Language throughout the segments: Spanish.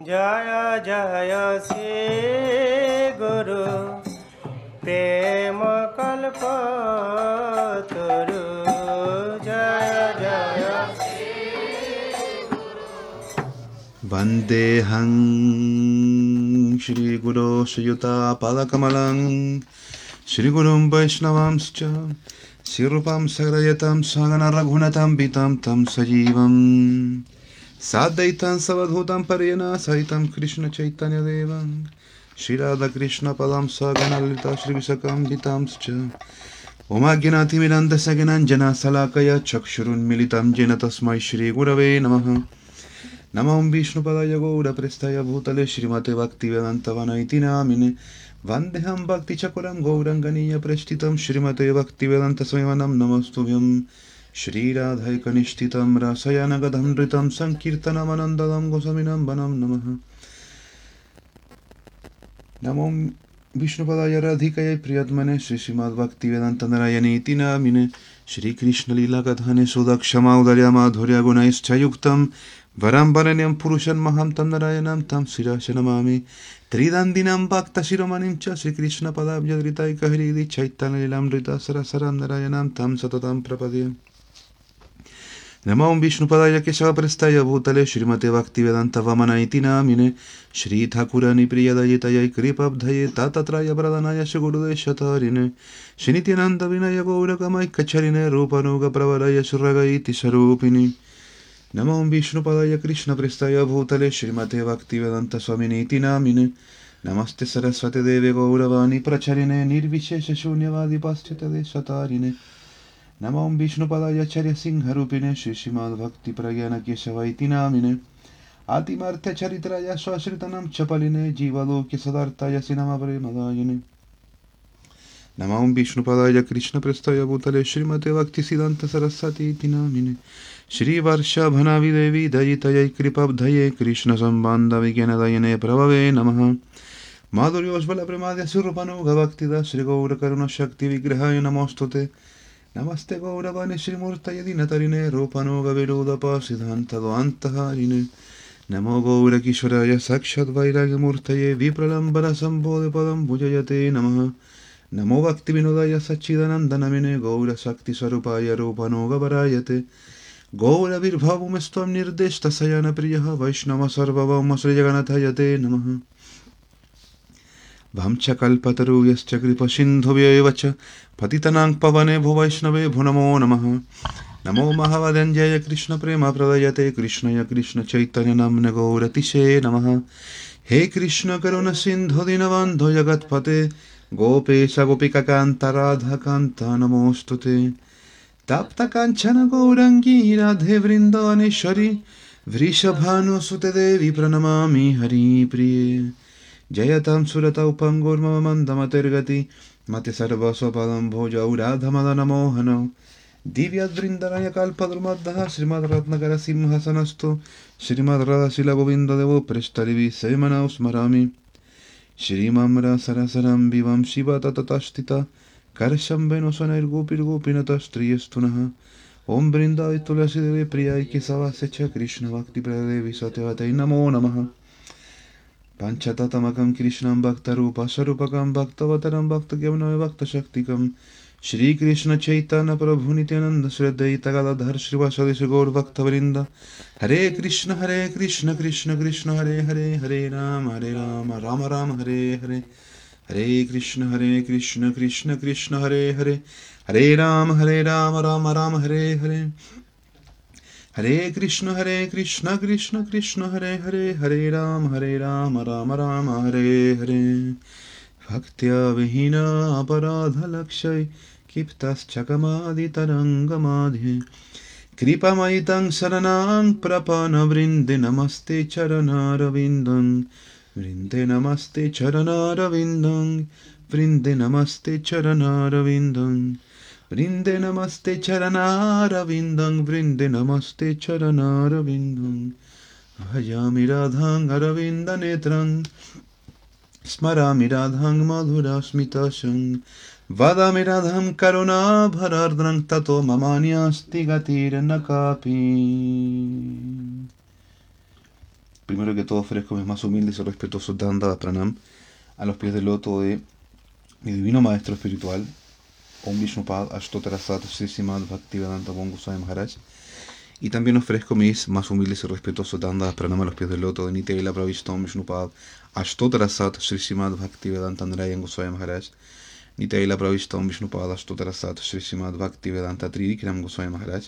জয় জয় শ্রী গুরু প্রেম কল্প তরু জয় জয় वन्देऽहं श्रीगुरो श्रीयुतापादकमलं श्रीगुरुं वैष्णवांश्च श्रीरूपां सगरयतां सगनरघुनतां पितां तं सजीवम् साद्वैतं सवधूतं पर्यना सहितं कृष्णचैतन्यदेवं श्रीराधाकृष्णपदं सगनललिता श्रीविशकाम्बितांश्च उमाज्ञनातिमिरन्दसगनञ्जना शलाकया चक्षुरुन्मिलितं येन तस्मै श्रीगुरवे नमः नमो विष्णुपदाय गौरप्रस्थाय भूतले श्रीमते भक्तिवेदान्तवनैति नामिने वन्देऽहं भक्तिचकुलं गौरङ्गनीयप्रष्ठितं श्रीमते भक्तिवेदान्तस्वयं नमस्तुभ्यं श्रीराधैकनिष्ठितं रसयनगधं नृतं सङ्कीर्तनमनन्ददं गोस्वामिनं वनं नमः नमो विष्णुपदाय राधिकयै प्रियत्मने श्री श्रीमद्भक्तिवेदान्तनारायणीति नामिने श्रीकृष्णलीलाकथने सुदक्षमाौदर्य माधुर्य गुणैश्च युक्तं वरं वरण्यं पुरुषं महं तं नारायणं तं शिरश नमामि त्रिदन्दिनं भक्तशिरोमणिं च श्रीकृष्णपदाब्जधृतैकहृदि चैतन्यलीलामृता सरसरं नारायणं तं सततं प्रपदे नमो विष्णुपदाय केशवप्रस्थाय भूतले श्रीमते भक्तिवेदान्तवमन इति नामिने श्रीठाकुरनिप्रियदयितयै कृपब्धये तातत्राय प्रदानाय श्रीगुरुदेशतारिणे श्रीनित्यानन्दविनय गौरकमैकचरिणे रूपनुगप्रवलय सुरग इति स्वरूपिणि। नमो विष्णुपदाय कृष्णप्रस्थाय भूतले श्रीमते भक्तिवेदान्तस्वामिनीति नामिने नमस्ते सरस्वती देवे गौरवाणी प्रचरिणे निर्विशेषशून्यवादि पाश्चात्यदेशतारिणे नमो विष्णुपदाय सिंहरूपिणे श्रीश्रीमद्भक्तिप्रज्ञानकेशव इति नामिने आतिमार्थचरित्राय स्वश्रितनं चपलिने, जीवलोक्य सदार्थाय सिनमप्रेमदायिने। नमो विष्णुपदाय कृष्णप्रस्थाय भूतले श्रीमते भक्तिसिद्धान्तसरस्वती इति नामिने श्रीवर्षभनविदेवी दयितयै, कृपब्धये, कृष्णसम्बान्धविज्ञानदयिने प्रभवे नमः। माधुर्योज्ज्वलप्रमाद्य सुरूपनुगभक्तिदा श्रीगौरकरुणशक्तिविग्रहाय नमोऽस्तु ते। नमस्ते गौरवाणि श्रीमूर्तये दिनतरिणे रूपनोगविरोधपसिद्धान्तद्वान्तहारिणे नमो गौरकिशोराय साक्षाद्वैराग्यमूर्तये विप्रलम्बनसम्बोधपदं भुजयते नमः। नमो भक्तिविनोदाय सच्चिदानन्दनमिने गौरशक्तिस्वरूपाय रूपनोगवरायते गौरविर्भवमस्त्वं निर्दिष्टशयनप्रियः वैष्णव सर्वभौम श्रीजगन्नाथयते नमः। भंशकल्पतरुयश्च कृपसिन्धुव्येव च पतितनां पवने भो वैष्णवे भो नमो। नमः नमो महावदञ्जय कृष्णप्रेमप्रदयते कृष्णय कृष्णचैतन्यनाम्न गौरतिशे नमः। हे कृष्ण करुणसिन्धु दीनबन्धो जगत्पते, गोपेश गोपिकान्त राधाकान्त नमोऽस्तु ते। तप्तकाञ्चन गौरङ्गी राधे वृन्दावनेश्वरी वृषभानुसुते देवी प्रणमामि हरिप्रिये। जयतां सुरतौ पङ्गुर्मम मन्दमतिर्गति मति सर्वस्वपदं भोजौ राधमदनमोहनौ। दिव्यवृन्दनय कल्पद्रुमद्धः श्रीमद्रत्नकरसिंहसनस्तु श्रीमद्रदशिलगोविन्ददेवो पृष्ठरिवि सेमनौ स्मरामि। श्रीमम्र सरसरं विवं शिव तततस्थिता करशं वेणुशनैर्गोपिर्गोपिनतस्त्रियस्तु नः ॐ वृन्दाय तुलसीदेवे प्रियाय केशवास्य च कृष्णभक्तिप्रदेवी सत्यवतै नमो नमः। पञ्चततमकं कृष्णं भक्तरूपस्वरूपकं भक्तवतरं भक्तज्ञानमय भक्तशक्तिकं। श्रीवासदेश गौरभक्तवृन्द हरे कृष्ण हरे कृष्ण कृष्ण कृष्ण हरे हरे हरे राम हरे राम राम राम हरे हरे। हरे कृष्ण हरे कृष्ण कृष्ण कृष्ण हरे हरे। हरे राम हरे राम राम राम हरे हरे हरे कृष्ण हरे कृष्ण कृष्ण कृष्ण, हरे हरे हरे राम हरे राम राम राम, हरे हरे। भक्त्या विहीना अपराधलक्षय क्षिप्तश्चकमादितरङ्गमाध्ये कृपमयि तं शरणां प्रपन्नवृन्दे नमस्ते चरणारविन्दं। वृन्दे नमस्ते चरणारविन्दं। वृन्दे नमस्ते चरणारविन्दं वृन्दे नमस्ते चरणारविन्दं वृन्दे नमस्ते चरणारविन्दं भजामि राधां अरविन्दनेत्रं स्मरामि राधां मधुरस्मितशं वदामि राधां करुणाभरार्द्रं ततो ममान्यास्ति गतिर्न कापि Primero que todo ofrezco mis más humildes y respetuosos Danda Pranam a los pies del loto de mi divino maestro espiritual, Om Vishnupad Ashtotarasat Sri Simad Bhaktivedanta Goswami Maharaj. Y también ofrezco mis más humildes y respetuosos Danda Pranam a los pies del loto de Nitela Pravishta Om Vishnupad Ashtotarasat Sri Simad Bhaktivedanta Narayan Goswami Maharaj. Nitela Pravishta Om Vishnupad Ashtotarasat Sri Simad Bhaktivedanta Trivikram Goswami Maharaj.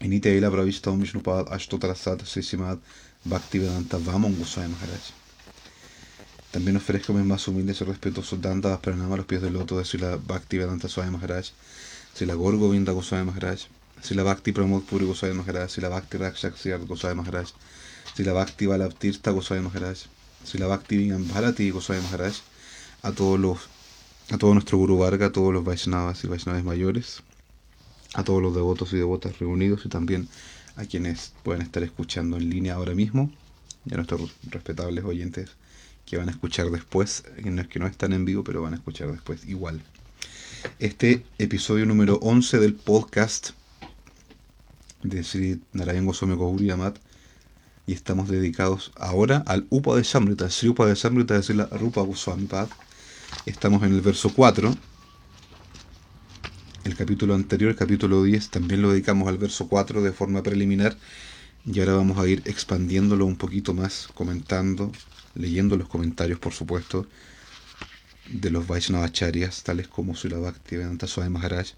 Y Nitela Pravishta Om Vishnupad Ashtotarasat Sri Simad Bhaktivedanta Vamon Goswami Maharaj. También ofrezco mis más humildes y respetuosos dandas pranama a los pies del loto de Sila Bhakti Vedanta Swami Maharaj, Sila Gorgo Vinda Goswami Maharaj, Sila Bhakti Pramod Puri Goswami Maharaj, Sila Bhakti Rakshak Goswami Maharaj, Sila Bhakti Balaptirta Goswami Maharaj, Sila Bhakti Bharati Goswami Maharaj, a todos los a todo nuestro Guru Varga, a todos los Vaishnavas y Vaishnavas mayores, a todos los devotos y devotas reunidos y también a quienes pueden estar escuchando en línea ahora mismo y a nuestros respetables oyentes que van a escuchar después, no es que no están en vivo, pero van a escuchar después igual. Este episodio número 11 del podcast de Sri Narayan Goswami Amat y estamos dedicados ahora al Upa de Samrita, Sri Upa de Samrita de la Rupa Goswami Pad. Estamos en el verso 4. El capítulo anterior, el capítulo 10, también lo dedicamos al verso 4 de forma preliminar y ahora vamos a ir expandiéndolo un poquito más, comentando, leyendo los comentarios, por supuesto, de los Vaishnavacharyas, tales como Sula Bhakti Vedanta Swami Maharaj,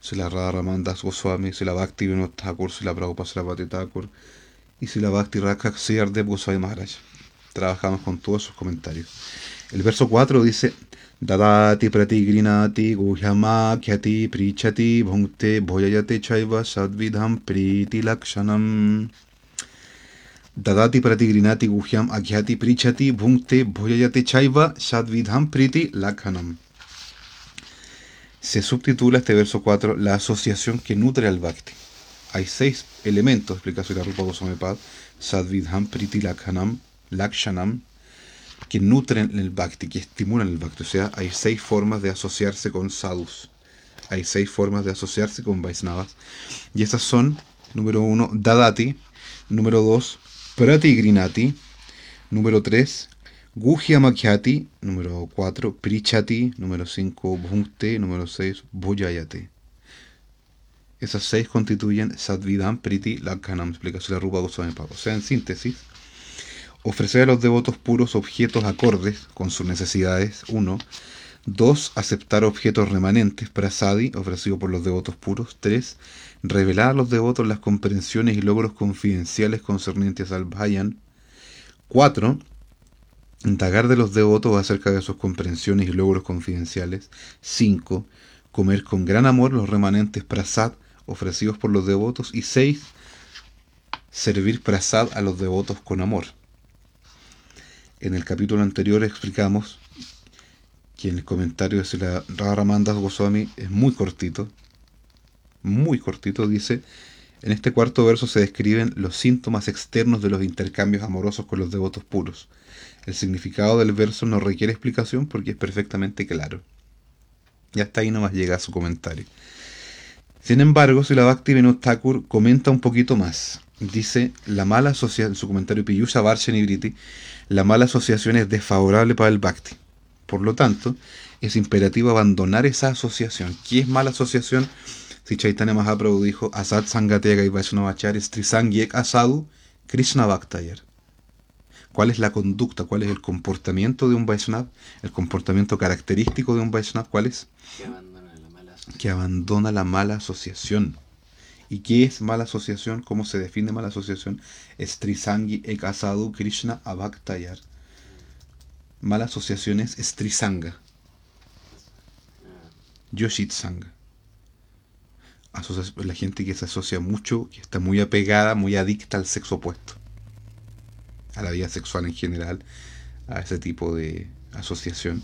Sula Radha Ramandas Goswami, Sula Bhakti Vinod Thakur, Sula Prabhupada Sarasvati Thakur y Sula Bhakti Rakshak Siddhardev Goswami Maharaj. Trabajamos con todos sus comentarios. El verso 4 dice: Dadati pratigrinati guhyamakyati prichati bhunkte bhoyayate chaiva sadvidham priti lakshanam. Dadati pratigrinati guhyam agyati prichati bhunkte bhoyayate chaiva sadvidham priti lakshanam. Se subtitula este verso 4 la asociación que nutre al bhakti. Hay seis elementos, explica la Rupa Goswami Pad, Sadvidham Priti Lakshanam, Lakshanam, que nutren el bhakti, que estimulan el bhakti. O sea, hay seis formas de asociarse con sadhus. Hay seis formas de asociarse con Vaisnavas. Y esas son, número uno, Dadati. Número dos, Pratigrinati. Número tres, Guhyamakhyati. Número cuatro, Prichati. Número cinco, Bhunkte. Número seis, Bhujayate. Esas seis constituyen Sadvidam Priti Lakhanam, explicación de Rupa Goswami O sea, en síntesis, ofrecer a los devotos puros objetos acordes con sus necesidades, 1. 2. Aceptar objetos remanentes, prasadi, ofrecidos por los devotos puros. 3. Revelar a los devotos las comprensiones y logros confidenciales concernientes al Bhayan. 4. Indagar de los devotos acerca de sus comprensiones y logros confidenciales. 5. Comer con gran amor los remanentes prasad ofrecidos por los devotos. Y 6. Servir prasad a los devotos con amor. En el capítulo anterior explicamos que en el comentario de la Raramandas Goswami es muy cortito, muy cortito, dice, en este cuarto verso se describen los síntomas externos de los intercambios amorosos con los devotos puros. El significado del verso no requiere explicación porque es perfectamente claro. Y hasta ahí nomás llega su comentario. Sin embargo, si la Bhakti Vinod Thakur comenta un poquito más. Dice, la mala asociación, en su comentario Piyusha Briti, la mala asociación es desfavorable para el Bhakti. Por lo tanto, es imperativo abandonar esa asociación. ¿Qué es mala asociación? Si Chaitanya Mahaprabhu dijo, Asad Sangatega y Vaishnavachari Trisangyek Asadu Krishna Bhaktayar. ¿Cuál es la conducta? ¿Cuál es el comportamiento de un Vaishnav? El comportamiento característico de un Vaishnav, ¿cuál es? Que abandona la mala asociación. Que abandona la mala asociación. ¿Y qué es mala asociación? ¿Cómo se define mala asociación? Es Trisangi Ekasadu Krishna Abhaktayar. Mala asociación es Strisanga. Yoshitsanga. La gente que se asocia mucho, que está muy apegada, muy adicta al sexo opuesto. A la vida sexual en general, a ese tipo de asociación.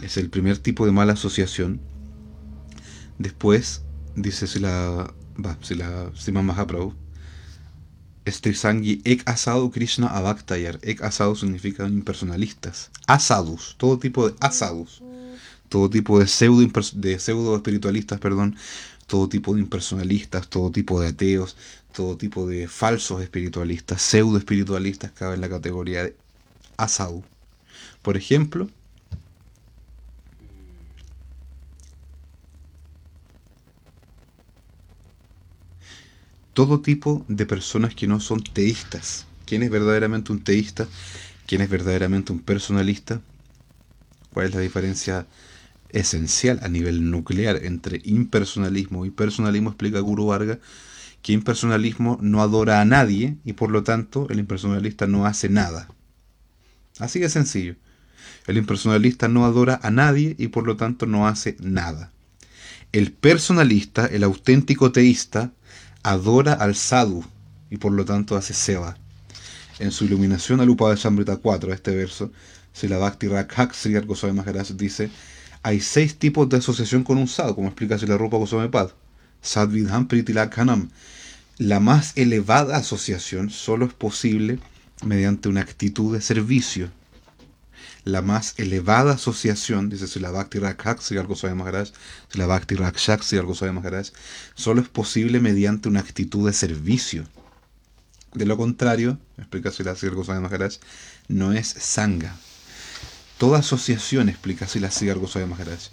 Es el primer tipo de mala asociación. Después, dice si la, va, si la Sima Mahaprabhu, Strisangi ek asadu Krishna avaktayar. Ek asadu significa impersonalistas. Asadus, todo tipo de asadus. Todo tipo de pseudo, de pseudo espiritualistas, perdón. Todo tipo de impersonalistas, todo tipo de ateos, todo tipo de falsos espiritualistas, pseudo espiritualistas caben en la categoría de asadu. Por ejemplo, todo tipo de personas que no son teístas. ¿Quién es verdaderamente un teísta? ¿Quién es verdaderamente un personalista? ¿Cuál es la diferencia esencial a nivel nuclear entre impersonalismo y personalismo? Explica Guru Varga que impersonalismo no adora a nadie y por lo tanto el impersonalista no hace nada. Así de sencillo. El impersonalista no adora a nadie y por lo tanto no hace nada. El personalista, el auténtico teísta, adora al sadhu y por lo tanto hace seva. En su iluminación al de Sambrita 4, este verso, la Bhakti Rakhak Sri Goswami Maharaj dice, hay seis tipos de asociación con un sadhu, como explica la Rupa Goswami Pad. Sadvidham Pritilakhanam. La más elevada asociación solo es posible mediante una actitud de servicio. La más elevada asociación, dice Sila Bhakti Rakhak Sri Goswami Maharaj, Sila Bhakti Rakshak Sri Goswami Maharaj, solo es posible mediante una actitud de servicio. De lo contrario, explica Sila Sri Goswami Maharaj, no es sanga. Toda asociación, explica Sila Sri Goswami Maharaj,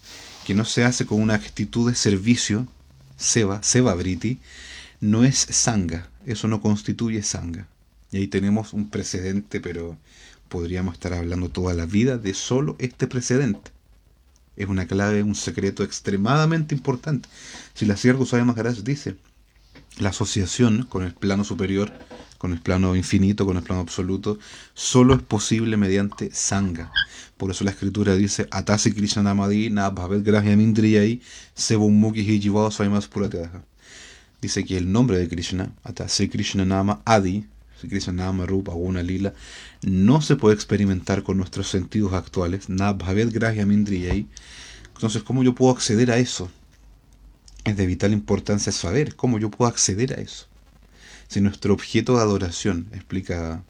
que no se hace con una actitud de servicio, Seva, Seva Briti, no es sanga, eso no constituye sanga. Y ahí tenemos un precedente, pero podríamos estar hablando toda la vida de solo este precedente. Es una clave, un secreto extremadamente importante. Si la Sierra Goswami Maharaj dice, la asociación con el plano superior, con el plano infinito, con el plano absoluto, solo es posible mediante sanga. Por eso la escritura dice, Atasi Krishna Namadi, Nabhavet Grahyamindriyai, Sebumuki Hijivao Swaimas Puratedaha. Dice que el nombre de Krishna, Atasi Krishna Nama Adi, Krishna Nama Rupa Guna Lila, no se puede experimentar con nuestros sentidos actuales. Nabhavet Grahyamindriyai. Entonces, ¿cómo yo puedo acceder a eso? Es de vital importancia saber cómo yo puedo acceder a eso. Si nuestro objeto de adoración, explica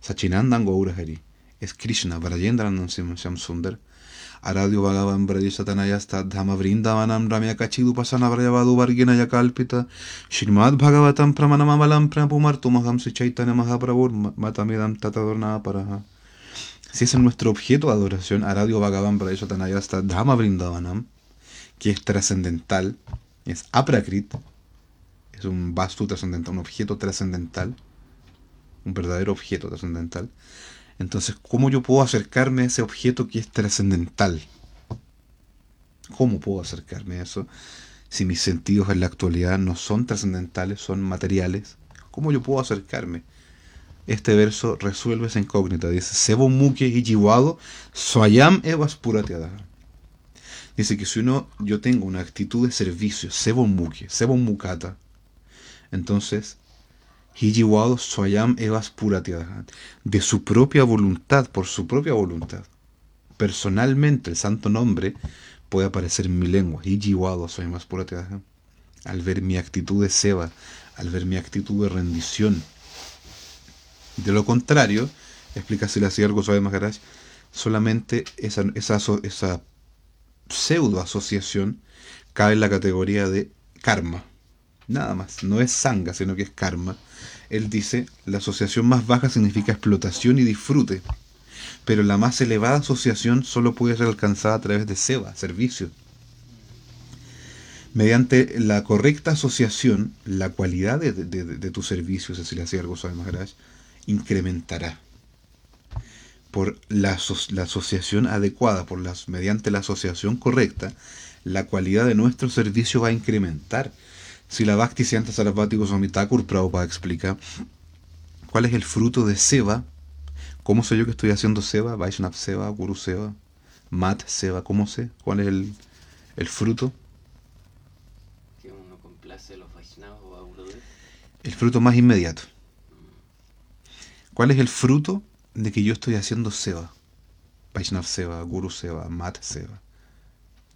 Sachinandan Gaurahari, es Krishna, Brajendranam Sham Sundar, Aradio Bhagavan Brajasatanayasta Dhama Vrindavanam Ramya Kachidupasana Brajavadu Vargina Kalpita Shrimad Bhagavatam Pramanamamalam Prapumartumaham Chaitanya Mahaprabhur Matamidam Tatadorna Paraha. Si es nuestro objeto de adoración, Aradio Bhagavan Brajasatanayasta Dhama Vrindavanam, que es trascendental, es aprakrit, un vastu trascendental, un objeto trascendental, un verdadero objeto trascendental. Entonces, ¿cómo yo puedo acercarme a ese objeto que es trascendental? ¿Cómo puedo acercarme a eso si mis sentidos en la actualidad no son trascendentales, son materiales? ¿Cómo yo puedo acercarme? Este verso resuelve esa incógnita. Dice, Sebo muke ijiwado, soyam evas Dice que si uno, yo tengo una actitud de servicio, Sebo muke, Sebo mukata, entonces, Hijiwado Swayam Evas de su propia voluntad, por su propia voluntad. Personalmente, el santo nombre puede aparecer en mi lengua, Hijiwado Swayam Evas al ver mi actitud de seba, al ver mi actitud de rendición. De lo contrario, explica la Sierra Goswami Maharaj, solamente esa, esa, esa pseudo asociación cae en la categoría de karma Nada más. No es sanga, sino que es karma. Él dice, la asociación más baja significa explotación y disfrute. Pero la más elevada asociación solo puede ser alcanzada a través de seva, servicio. Mediante la correcta asociación, la cualidad de, tu servicio, si le hacía algo suave Maharaj, incrementará. Por la, la, asociación adecuada, por las, mediante la asociación correcta, la cualidad de nuestro servicio va a incrementar si la Bhakti Siddhanta Sarasvati Goswami Thakur Prabhupada explica cuál es el fruto de Seva, cómo sé yo que estoy haciendo Seva, Vaishnav Seva, Guru Seva, Mat Seva, ¿cómo sé? ¿Cuál es el, el fruto? Que uno complace a los Vaishnavas o a El fruto más inmediato. ¿Cuál es el fruto de que yo estoy haciendo Seva? Vaishnav Seva, Guru Seva, Mat Seva,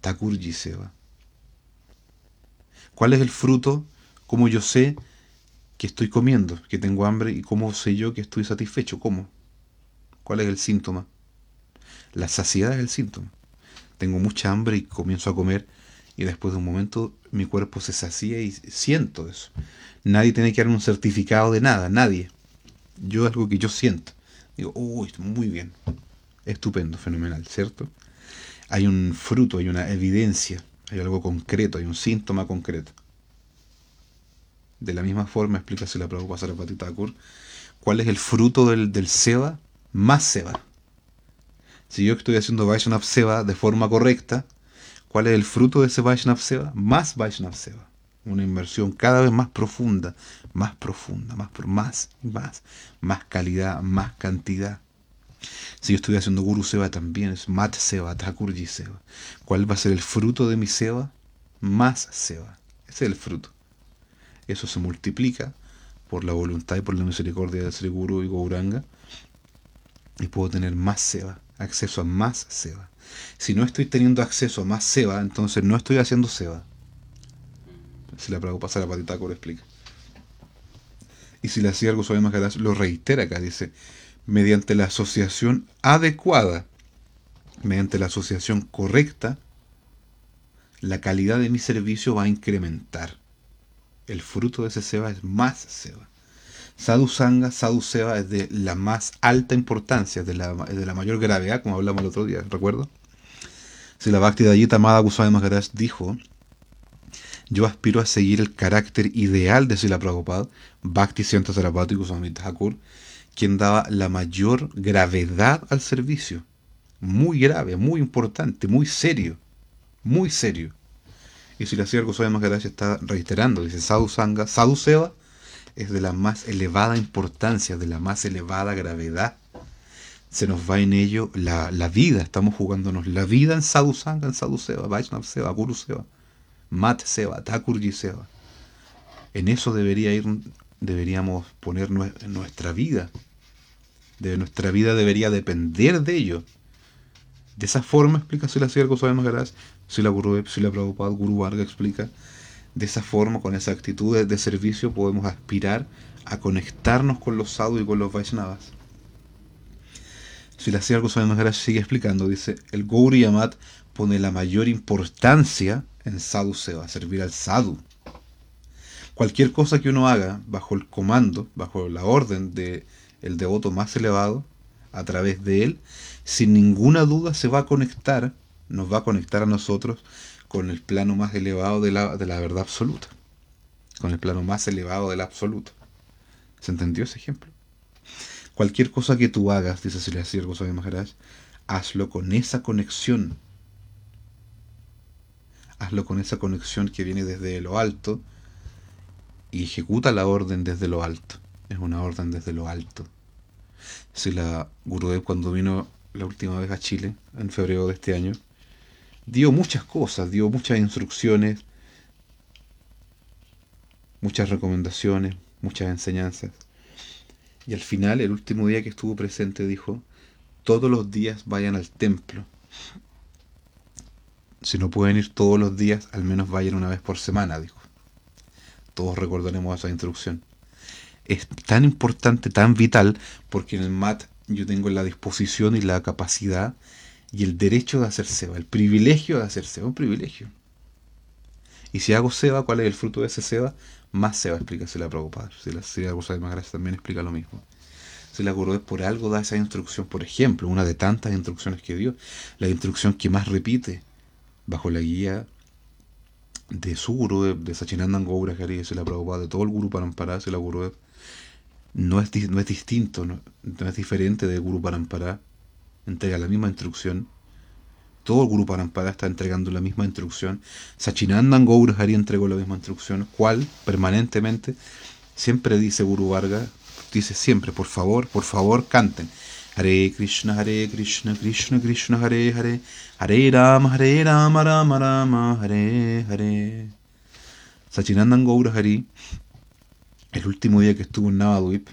Thakurji Seva. ¿Cuál es el fruto? ¿Cómo yo sé que estoy comiendo, que tengo hambre y cómo sé yo que estoy satisfecho? ¿Cómo? ¿Cuál es el síntoma? La saciedad es el síntoma. Tengo mucha hambre y comienzo a comer Y después de un momento mi cuerpo se sacía y siento eso. Nadie tiene que dar un certificado de nada, nadie. Yo algo que yo siento. Digo, uy, muy bien. Estupendo, fenomenal, ¿cierto? Hay un fruto, hay una evidencia, hay algo concreto, hay un síntoma concreto. De la misma forma, explícase la Prabhupada Sarasvati Thakur, cuál es el fruto del, del Seba, más Seba. Si yo estoy haciendo Vaishnav Seva de forma correcta, ¿cuál es el fruto de ese Vaishnav Seva? Más Vaishnav Seva. Una inversión cada vez más profunda, más profunda, más, más más, más calidad, más cantidad. Si yo estoy haciendo Guru Seva también, es Mat Seva, Thakurji Seva. ¿Cuál va a ser el fruto de mi Seva? Más Seva. Ese es el fruto. Eso se multiplica por la voluntad y por la misericordia de Sri Guru y Gauranga. Y puedo tener más Seva, acceso a más Seva. Si no estoy teniendo acceso a más Seva, entonces no estoy haciendo Seva. Si la pasa la patita lo explica. Y si la hacía algo suave más lo reitera acá, dice, mediante la asociación adecuada, mediante la asociación correcta, la calidad de mi servicio va a incrementar. El fruto de ese seba es más seba. Sadhu Sangha, Sadhu Seva es de la más alta importancia, de la, de la mayor gravedad, como hablamos el otro día, ¿recuerdo? Si la Bhakti Dayita Amada Goswami Maharaj dijo yo aspiro a seguir el carácter ideal de Sila Prabhupada, Bhakti Sienta Sarabhati Goswami Thakur, quien daba la mayor gravedad al servicio. Muy grave, muy importante, muy serio. Muy serio. Y si la Sila Goswami Maharaj está reiterando, dice Sadhu Sangha, Sadhu Seva es de la más elevada importancia, de la más elevada gravedad. Se nos va en ello la, la vida, estamos jugándonos la vida en Sadhu Sangha, en Sadhu Seva, Vaishnav Seva, Guru Seva. Mat Seva, Thakurji Seva. En eso debería ir, deberíamos poner nuestra vida. De nuestra vida debería depender de ello. De esa forma explica si la Sierra sabemos Maharaj, si la Guru, Prabhupada Guru Varga explica. De esa forma, con esa actitud de, servicio, podemos aspirar a conectarnos con los sadhus y con los Vaishnavas. Si la Sierra Goswami sigue explicando, dice, el Gauri Yamat pone la mayor importancia en sadhu va a servir al sadhu. Cualquier cosa que uno haga bajo el comando, bajo la orden de el devoto más elevado, a través de él, sin ninguna duda se va a conectar, nos va a conectar a nosotros con el plano más elevado de la, de la verdad absoluta, con el plano más elevado del absoluto. ¿Se entendió ese ejemplo? Cualquier cosa que tú hagas, dice Sri Goswami Maharaj, hazlo con esa conexión hazlo con esa conexión que viene desde lo alto y ejecuta la orden desde lo alto. Es una orden desde lo alto. Si la Gurudev cuando vino la última vez a Chile, en febrero de este año, dio muchas cosas, dio muchas instrucciones, muchas recomendaciones, muchas enseñanzas. Y al final, el último día que estuvo presente, dijo, todos los días vayan al templo si no pueden ir todos los días, al menos vayan una vez por semana, dijo. Todos recordaremos esa instrucción. Es tan importante, tan vital, porque en el MAT yo tengo la disposición y la capacidad y el derecho de hacer seba, el privilegio de hacer seba, un privilegio. Y si hago seba, ¿cuál es el fruto de ese seba? Más seba, explícase la preocupada. Si la Sri de Maharaj también explica lo mismo. Si la es por algo da esa instrucción, por ejemplo, una de tantas instrucciones que dio, la instrucción que más repite, bajo la guía de su Gurudev, de Sachinandan Gaura Hari, se la Prabhupada, de todo el Guru Parampara, se la Gurudev, no es, no es distinto, no, es diferente de Guru Parampara, entrega la misma instrucción. Todo el Guru Parampara está entregando la misma instrucción. Sachinandan Hari entregó la misma instrucción, cual permanentemente siempre dice Guru Varga, dice siempre, por favor, por favor, canten. Hare Krishna, Hare Krishna, Krishna Krishna, Hare Hare, Hare Rama, Hare Rama, Rama Rama, Hare Hare. Sachinandan Hari, el último día que estuvo en Navadvip,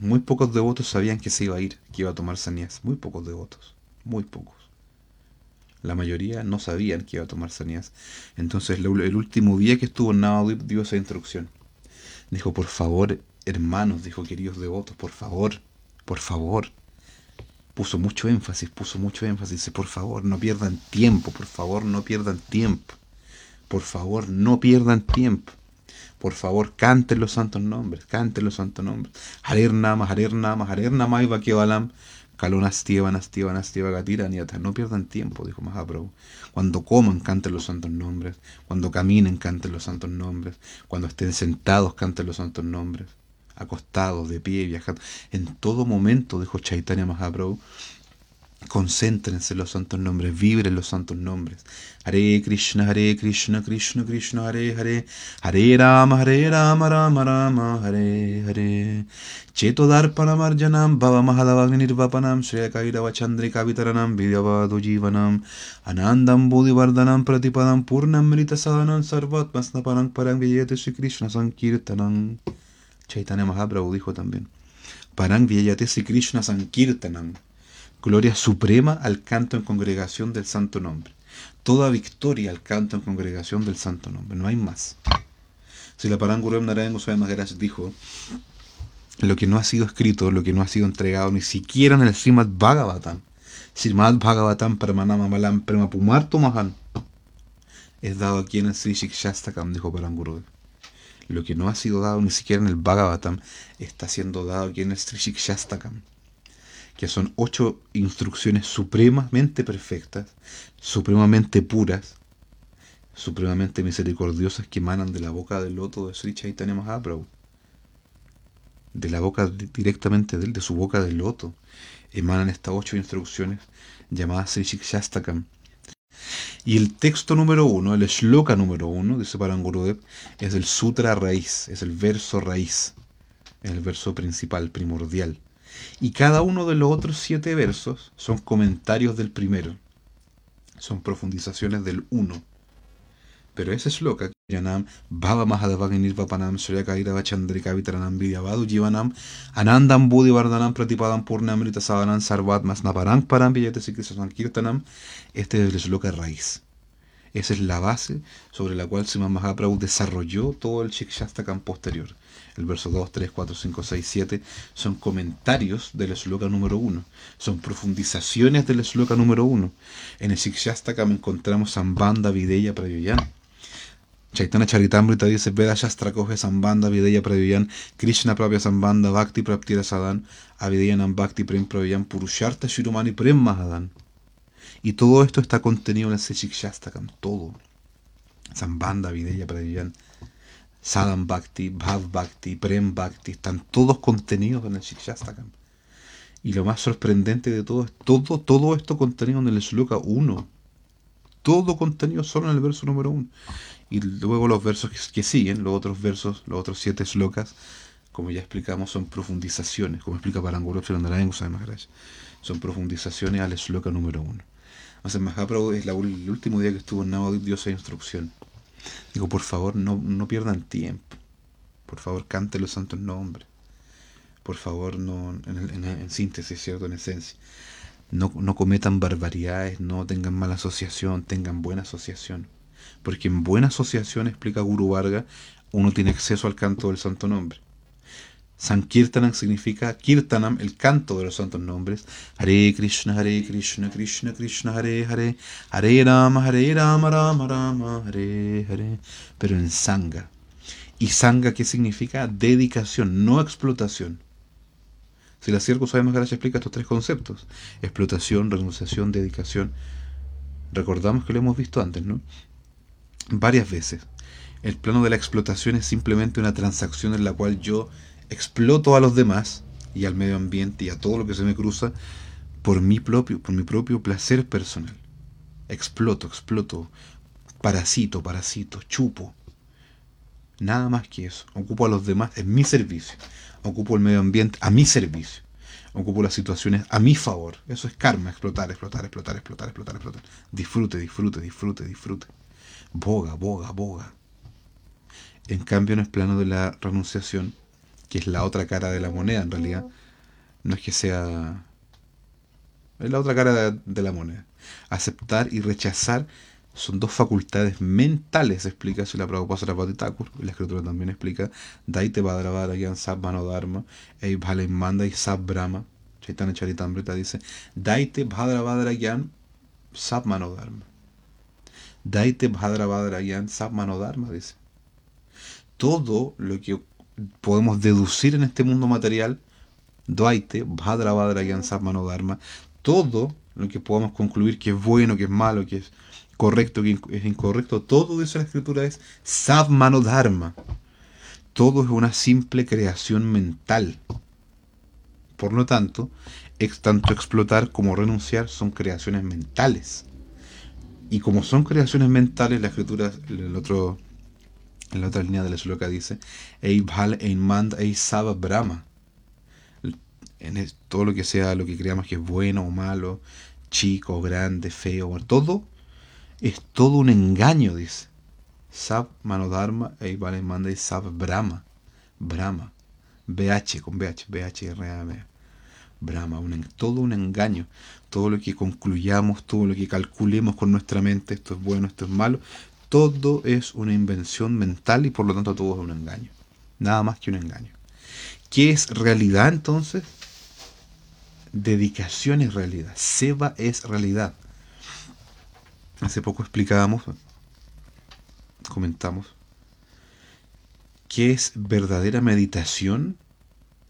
muy pocos devotos sabían que se iba a ir, que iba a tomar sannyas. Muy pocos devotos, muy pocos. La mayoría no sabían que iba a tomar sannyas. Entonces, el último día que estuvo en Navadvip dio esa instrucción. Dijo, por favor, hermanos, dijo, queridos devotos, por favor, por favor, puso mucho énfasis, puso mucho énfasis. Por favor, no pierdan tiempo, por favor, no pierdan tiempo. Por favor, no pierdan tiempo. Por favor, canten los santos nombres, canten los santos nombres. Harer Nama, Harer Nama, Harer Nama Niata. No pierdan tiempo, dijo Mahaprabhu. Cuando coman, canten los santos nombres. Cuando caminen, canten los santos nombres. Cuando estén sentados, canten los santos nombres. Acostados, de pie, viajando. En todo momento, dijo Chaitanya Mahaprabhu, Concéntrense en los santos nombres, vibren los santos nombres. Hare Krishna, Hare Krishna, Krishna Krishna, Hare Hare, Hare Rama, Hare Rama, Rama Rama, Hare Hare. Cheto Darpanamarjanam, Baba Mahadavagni Nirvapanam, Shreya Kairava Chandrika Vitaranam, Vidyavadu Jivanam, Anandam Bodhivardhanam, Pratipadam, Purnam Mrita Sadhanam, Sarvat Masnapanam, Parang Vijayate Sri Krishna Sankirtanam. Chaitanya Mahaprabhu dijo también. Parang Vijayate Sri Krishna Sankirtanam gloria suprema al canto en congregación del santo nombre. Toda victoria al canto en congregación del santo nombre. No hay más. Si la Paranguruem Narayan Goswami Maharaj dijo, lo que no ha sido escrito, lo que no ha sido entregado ni siquiera en el Srimad Bhagavatam, Srimad Bhagavatam Paramanama Malam Premapumar Mahan, es dado aquí en el Sri Shikshastakam, dijo Parangurudev. Lo que no ha sido dado ni siquiera en el Bhagavatam está siendo dado aquí en el Sri Shikshastakam que son ocho instrucciones supremamente perfectas, supremamente puras, supremamente misericordiosas que emanan de la boca del loto de Sri Chaitanya Mahaprabhu. De la boca directamente de él, de su boca del loto, emanan estas ocho instrucciones llamadas Sri Shikshastakam. Y el texto número uno, el shloka número uno, dice Parangurudev, es el sutra raíz, es el verso raíz, es el verso principal, primordial. Y cada uno de los otros siete versos son comentarios del primero. Son profundizaciones del uno. Pero ese sloka, Yanam, Bhava Mahadavaganir Vapanam, Suryakairava Chandrika Vitaranam Vidyavadu Jivanam, Anandam Budi Vardhanam Pratipadam Purnamrita Sadanam Sarvat Masnaparang Param Sankirtanam. Este es el sloka raíz. Esa es la base sobre la cual Sima Mahaprabhu desarrolló todo el Shikshastakam posterior el verso 2, 3, 4, 5, 6, 7, son comentarios del esloka número 1, son profundizaciones del esloka número 1. En el Shikshastakam encontramos Sambanda, Videya, Prayoyan. Chaitanya Charitamrita dice Veda Shastra coge Sambanda, Videya, Prayoyan, Krishna propia Sambanda, Bhakti Praptira Sadan, Avideyanam Bhakti Prem Prayoyan, Purusharta Shirumani Prem Mahadan. Y todo esto está contenido en el Shikshastakam, todo. Sambanda, Videya, Prayoyan. Sadam Bhakti, Bhav Bhakti, Prem Bhakti, están todos contenidos en el Shikshastakam. Y lo más sorprendente de todo es todo, todo esto contenido en el Shloka 1. Todo contenido solo en el verso número 1. Y luego los versos que, siguen, los otros versos, los otros siete shlokas, como ya explicamos, son profundizaciones, como explica Paranguro Narayan Maharaj. Son profundizaciones al shloka número 1. Entonces Mahaprabhu es el último día que estuvo en Navadip dio esa instrucción. Digo, por favor, no, no pierdan tiempo. Por favor, cante los santos nombres. Por favor, no, en, síntesis, ¿cierto? En esencia. No, no cometan barbaridades, no tengan mala asociación, tengan buena asociación. Porque en buena asociación, explica Guru Varga, uno tiene acceso al canto del santo nombre. Sankirtanam significa Kirtanam, el canto de los santos nombres. Hare Krishna, Hare Krishna, Krishna Krishna, Hare Hare, Hare Rama, Hare Rama, Rama Rama, Hare Hare. Pero en Sangha. ¿Y Sangha qué significa? Dedicación, no explotación. Si la Sierra sabemos que explica estos tres conceptos: explotación, renunciación, dedicación. Recordamos que lo hemos visto antes, ¿no? Varias veces. El plano de la explotación es simplemente una transacción en la cual yo exploto a los demás y al medio ambiente y a todo lo que se me cruza por mi propio, por mi propio placer personal. Exploto, exploto, parasito, parasito, chupo. Nada más que eso. Ocupo a los demás en mi servicio. Ocupo el medio ambiente a mi servicio. Ocupo las situaciones a mi favor. Eso es karma, explotar, explotar, explotar, explotar, explotar, explotar. Disfrute, disfrute, disfrute, disfrute. Boga, boga, boga. En cambio, en el plano de la renunciación, que es la otra cara de la moneda en realidad. No es que sea... Es la otra cara de, la moneda. Aceptar y rechazar son dos facultades mentales, explica si la Prabhupada y la escritura también explica, Daite Padravara Yan Sab Manodharma, Ei Manda y Sab Brahma, Chaitanya Charitamrita dice, Daite Bhadra Bhadra Gyan Sap Manodharma. Daite Bhadra Bhadra Gyan Sap Manodharma, dice. Todo lo que podemos deducir en este mundo material, Daite Bhadra Gyan Sap Manodharma, todo lo que podamos concluir que es bueno, que es malo, que es correcto, que es incorrecto, todo eso en la escritura es Sap Manodharma. Todo es una simple creación mental. Por lo tanto, tanto explotar como renunciar son creaciones mentales. Y como son creaciones mentales, la escritura, el otro, en la otra línea de la sloka dice, Eibhal Einmand Eisaba Brahma. En todo lo que sea, lo que creamos que es bueno o malo, chico, grande, feo, todo, es todo un engaño, dice. Sab Manodharma Eibhal Einmand Eisaba Brahma. Brahma. BH con BH, BH. Brahma, un, todo un engaño. Todo lo que concluyamos, todo lo que calculemos con nuestra mente, esto es bueno, esto es malo, todo es una invención mental y por lo tanto todo es un engaño. Nada más que un engaño. ¿Qué es realidad entonces? Dedicación es realidad. Seba es realidad. Hace poco explicábamos, comentamos, ¿qué es verdadera meditación?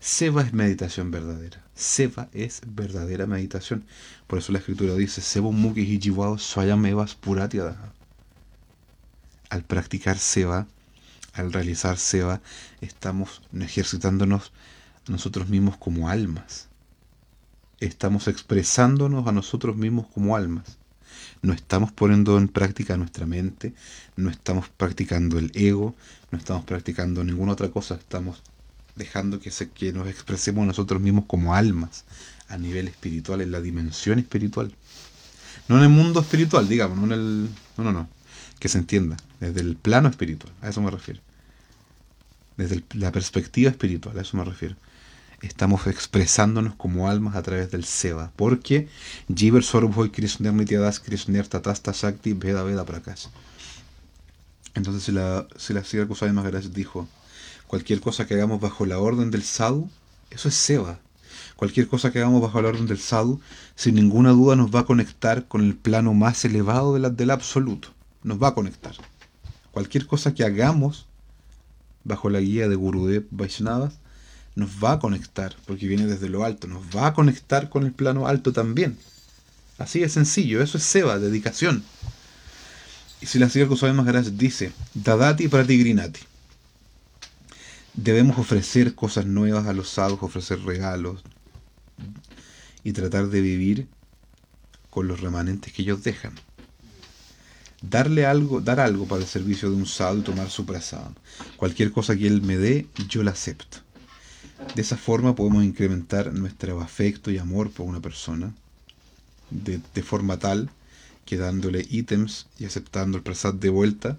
Seba es meditación verdadera. Seva es verdadera meditación. Por eso la escritura dice, Seba muki hijiwao swayamevas puratiada. Al practicar Seva, al realizar Seva, estamos ejercitándonos nosotros mismos como almas. Estamos expresándonos a nosotros mismos como almas. No estamos poniendo en práctica nuestra mente, no estamos practicando el ego, no estamos practicando ninguna otra cosa, estamos dejando que, que nos expresemos nosotros mismos como almas a nivel espiritual, en la dimensión espiritual. No en el mundo espiritual, digamos, no en el... No, no, no. Que se entienda, desde el plano espiritual, a eso me refiero. Desde la perspectiva espiritual, a eso me refiero. Estamos expresándonos como almas a través del Seva, porque Jiver Sorboy Krishner Nityadas Krishner Tatasta Shakti Veda Veda Prakash. Entonces, si la, si la Sira Kusai Maharaj dijo, Cualquier cosa que hagamos bajo la orden del sadhu, eso es seva. Cualquier cosa que hagamos bajo la orden del sadhu, sin ninguna duda nos va a conectar con el plano más elevado de la, del absoluto. Nos va a conectar. Cualquier cosa que hagamos bajo la guía de Gurudev Vaishnavas, nos va a conectar, porque viene desde lo alto, nos va a conectar con el plano alto también. Así de sencillo, eso es seva, dedicación. Y si la sigue más gracias, dice, Dadati Pratigrinati debemos ofrecer cosas nuevas a los sadhus, ofrecer regalos y tratar de vivir con los remanentes que ellos dejan. Darle algo, dar algo para el servicio de un sadhu y tomar su prasada. Cualquier cosa que él me dé, yo la acepto. De esa forma podemos incrementar nuestro afecto y amor por una persona de, forma tal que dándole ítems y aceptando el prasad de vuelta,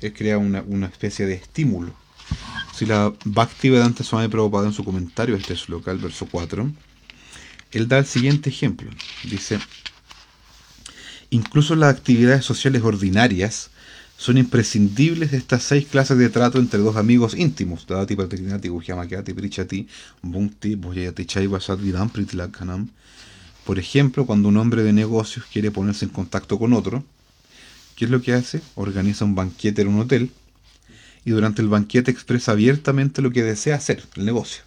él crea una, una especie de estímulo si la Bhakti Vedanta Swami Prabhupada en su comentario este local, verso 4, él da el siguiente ejemplo. Dice, incluso las actividades sociales ordinarias son imprescindibles de estas seis clases de trato entre dos amigos íntimos. Por ejemplo, cuando un hombre de negocios quiere ponerse en contacto con otro, ¿qué es lo que hace? Organiza un banquete en un hotel y durante el banquete expresa abiertamente lo que desea hacer, el negocio.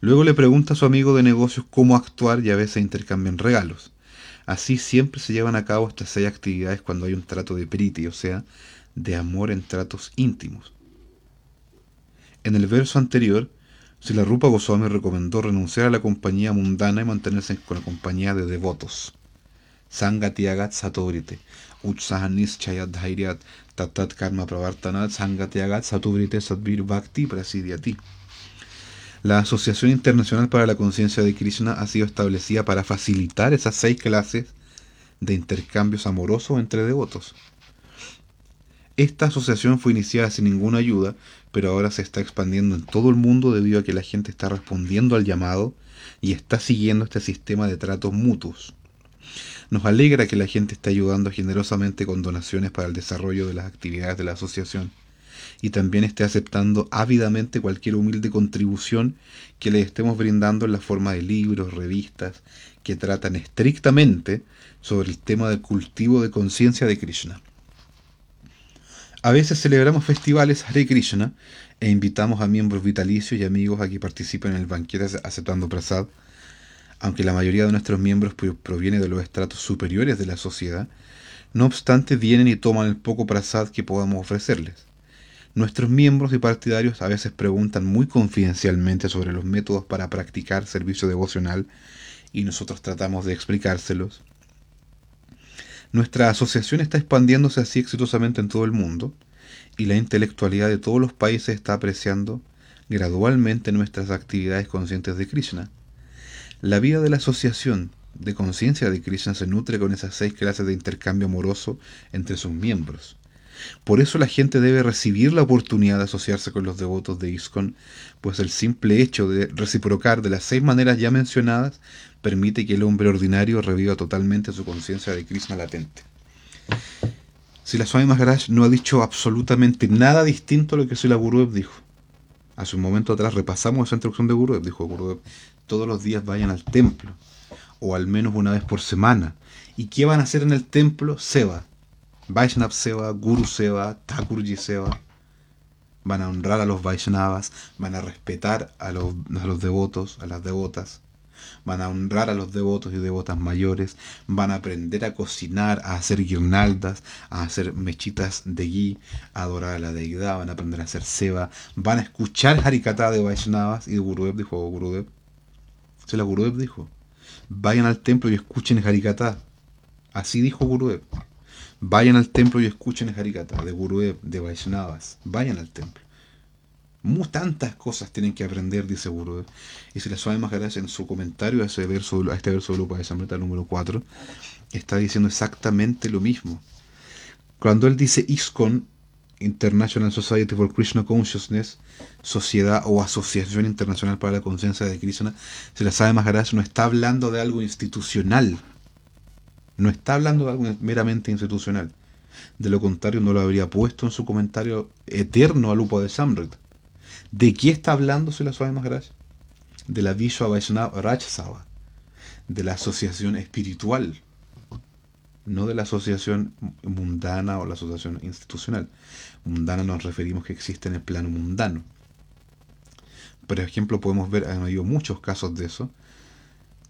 Luego le pregunta a su amigo de negocios cómo actuar y a veces intercambian regalos. Así siempre se llevan a cabo estas seis actividades cuando hay un trato de priti, o sea, de amor en tratos íntimos. En el verso anterior, si la Rupa Goswami recomendó renunciar a la compañía mundana y mantenerse con la compañía de devotos. Sangatiagat Satorite, Utsahanis Chayat Dhairyat, Tatat Karma Pravartanat Sangatyagat Satubrite Sadvir Bhakti Prasidyati. La Asociación Internacional para la Conciencia de Krishna ha sido establecida para facilitar esas seis clases de intercambios amorosos entre devotos. Esta asociación fue iniciada sin ninguna ayuda, pero ahora se está expandiendo en todo el mundo debido a que la gente está respondiendo al llamado y está siguiendo este sistema de tratos mutuos. Nos alegra que la gente esté ayudando generosamente con donaciones para el desarrollo de las actividades de la asociación. Y también esté aceptando ávidamente cualquier humilde contribución que le estemos brindando en la forma de libros, revistas, que tratan estrictamente sobre el tema del cultivo de conciencia de Krishna. A veces celebramos festivales Hare Krishna e invitamos a miembros vitalicios y amigos a que participen en el banquete aceptando prasad. Aunque la mayoría de nuestros miembros proviene de los estratos superiores de la sociedad, no obstante vienen y toman el poco prasad que podamos ofrecerles. Nuestros miembros y partidarios a veces preguntan muy confidencialmente sobre los métodos para practicar servicio devocional y nosotros tratamos de explicárselos. Nuestra asociación está expandiéndose así exitosamente en todo el mundo y la intelectualidad de todos los países está apreciando gradualmente nuestras actividades conscientes de Krishna. La vida de la asociación de conciencia de Krishna se nutre con esas seis clases de intercambio amoroso entre sus miembros. Por eso la gente debe recibir la oportunidad de asociarse con los devotos de ISKCON, pues el simple hecho de reciprocar de las seis maneras ya mencionadas permite que el hombre ordinario reviva totalmente su conciencia de Krishna latente. Si la Swami Maharaj no ha dicho absolutamente nada distinto a lo que Sila Gurudev dijo. Hace un momento atrás repasamos esa instrucción de Gurudev. Dijo Gurudev, todos los días vayan al templo, o al menos una vez por semana. ¿Y qué van a hacer en el templo? Seva. Vaishnav Seva, Guru Seva, Thakurji Seva. Van a honrar a los Vaishnavas, van a respetar a los, a los devotos, a las devotas van a honrar a los devotos y devotas mayores, van a aprender a cocinar, a hacer guirnaldas, a hacer mechitas de gui, a adorar a la deidad, van a aprender a hacer seba, van a escuchar Harikata de Vaishnavas y de Gurudev, dijo Gurudev. Se la Gurudev dijo, vayan al templo y escuchen Harikata. Así dijo Gurudev. Vayan al templo y escuchen Harikata de Gurudev, de Vaishnavas. Vayan al templo tantas cosas tienen que aprender, dice Gurudev. Y si la Swami Maharaj en su comentario a, ese verso, a este verso de Lupa de Samrita número 4, está diciendo exactamente lo mismo. Cuando él dice ISKCON, International Society for Krishna Consciousness, Sociedad o Asociación Internacional para la Conciencia de Krishna, si la Swami Maharaj no está hablando de algo institucional. No está hablando de algo meramente institucional. De lo contrario, no lo habría puesto en su comentario eterno a Lupa de Samrita. ¿De qué está hablando la Swami Maharaj? De la Vishwa Vaishnava Rajasava, de la asociación espiritual, no de la asociación mundana o la asociación institucional. Mundana nos referimos que existe en el plano mundano. Por ejemplo, podemos ver, han habido muchos casos de eso,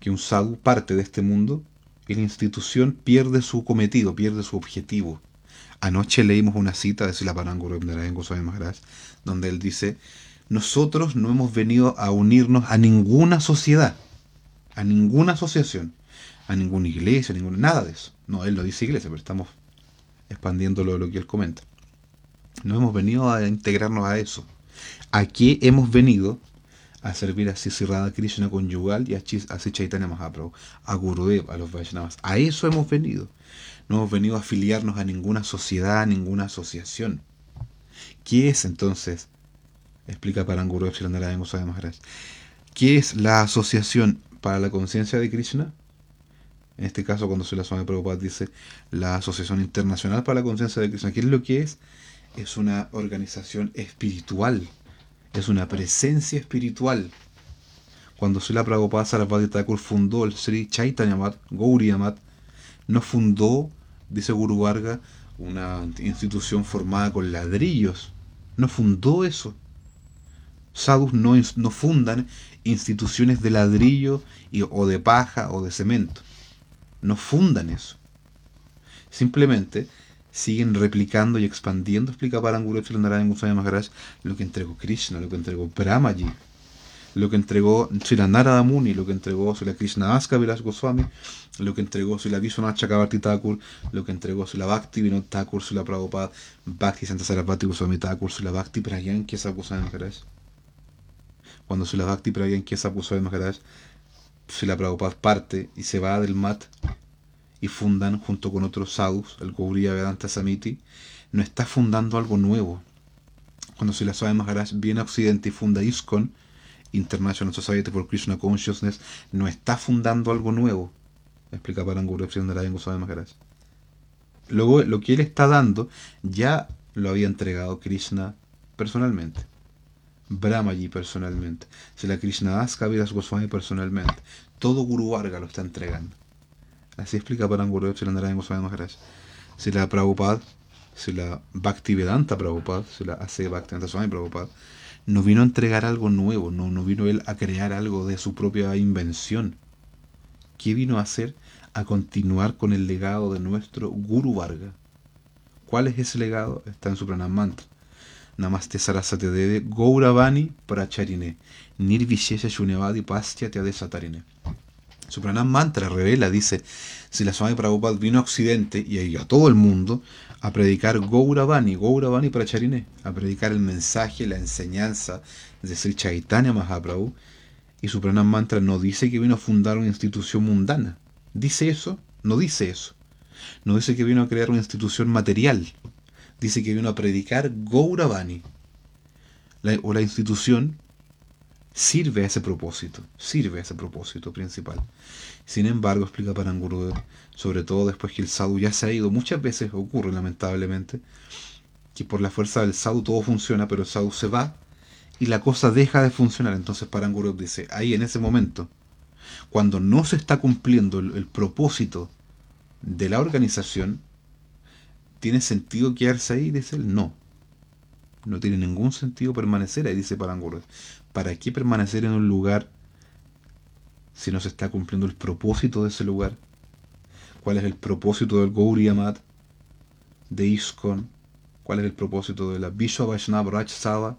que un sadhu parte de este mundo la institución pierde su cometido, pierde su objetivo. Anoche leímos una cita de Silaparanguro de Goswami Maharaj, donde él dice nosotros no hemos venido a unirnos a ninguna sociedad, a ninguna asociación, a ninguna iglesia, a ninguna, nada de eso. No, él lo dice iglesia, pero estamos expandiendo lo, que él comenta. No hemos venido a integrarnos a eso. Aquí hemos venido a servir a Sisirada Krishna conyugal y a, a Chaitanya Mahaprabhu, a Gurudev, a los Vaishnavas. A eso hemos venido. No hemos venido a afiliarnos a ninguna sociedad, a ninguna asociación. ¿Qué es entonces explica Paranguru en Goswami Maharaj. ¿Qué es la asociación para la conciencia de Krishna? En este caso, cuando se la Swami Prabhupada dice la Asociación Internacional para la Conciencia de Krishna, ¿qué es lo que es? Es una organización espiritual, es una presencia espiritual. Cuando Srila Prabhupada Sarasvati Thakur fundó el Sri Chaitanya Mat, Gauri no fundó, dice Guru Varga, una institución formada con ladrillos. No fundó eso sadhus no, no fundan instituciones de ladrillo o de paja o de cemento. No fundan eso. Simplemente siguen replicando y expandiendo, explica Paranguru en Goswami Maharaj, lo que entregó Krishna, lo que entregó Brahmaji, lo que entregó Srila Narada Muni, lo que entregó Srila Krishna Aska Vilas Goswami, lo que entregó Srila Vishwanath Chakravarti Thakur, lo que entregó Srila Bhakti Vinod Thakur, Srila Prabhupada, Bhakti Santa Sarasvati Goswami Thakur, Srila Bhakti Prayan Kesa Goswami Maharaj. Cuando Sula Bhakti Pragyan Kesa de Maharaj, Sula Prabhupada parte y se va del mat y fundan junto con otros sadhus, el Gauriya Vedanta Samiti, no está fundando algo nuevo. Cuando Sula Swami Maharaj viene a Occidente y funda ISKCON, International Society for Krishna Consciousness, no está fundando algo nuevo. Explica Paranguru de Goswami Maharaj. Luego, lo que él está dando, ya lo había entregado Krishna personalmente. Brahmaji personalmente. Si la Krishnadas Kaviraj Goswami personalmente. Todo Guru Varga lo está entregando. Así explica Parangurudev Chilandarayana Goswami Maharaj. Si la Prabhupada, si la Bhaktivedanta Prabhupada, si la AC Bhaktivedanta Swami Prabhupada, no vino a entregar algo nuevo, no, no vino él a crear algo de su propia invención. ¿Qué vino a hacer? A continuar con el legado de nuestro Guru Varga. ¿Cuál es ese legado? Está en su Mantra. Namaste Sarasate Deve Gauravani Pracharine Nirvishesha Shunevadi Pastya Teadesatarine. Su Pranam Mantra revela, dice, si la Swami Prabhupada vino a Occidente y a todo el mundo a predicar Gauravani, Gauravani Pracharine, a predicar el mensaje, la enseñanza de Sri Chaitanya Mahaprabhu, y su Pranam Mantra no dice que vino a fundar una institución mundana. ¿Dice eso? No dice eso. No dice que vino a crear una institución material. Dice que vino a predicar Gauravani. O la institución sirve a ese propósito, sirve a ese propósito principal. Sin embargo, explica Parangurudev, sobre todo después que el sadhu ya se ha ido, muchas veces ocurre lamentablemente, que por la fuerza del sadhu todo funciona, pero el sadhu se va y la cosa deja de funcionar. Entonces Parangurudev dice, ahí en ese momento, cuando no se está cumpliendo el, propósito de la organización, ¿tiene sentido quedarse ahí? Dice él, no. No tiene ningún sentido permanecer ahí, dice Parangurudev. ¿Para qué permanecer en un lugar si no se está cumpliendo el propósito de ese lugar? ¿Cuál es el propósito del Gauri Amat, de ISKCON? ¿Cuál es el propósito de la Vishwa Vaishnav Raj Sava,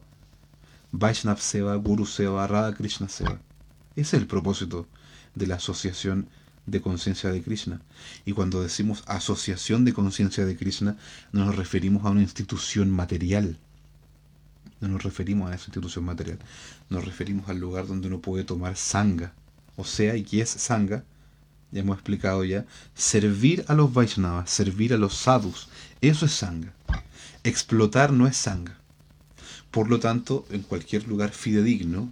Vaishnav Seva, Guru Seva, Radha Krishna Seva? Ese es el propósito de la asociación de conciencia de Krishna. Y cuando decimos asociación de conciencia de Krishna, no nos referimos a una institución material. No nos referimos a esa institución material. Nos referimos al lugar donde uno puede tomar sanga. O sea, ¿y qué es sanga? Ya hemos explicado ya. Servir a los Vaishnavas, servir a los sadhus. Eso es sanga. Explotar no es sanga. Por lo tanto, en cualquier lugar fidedigno,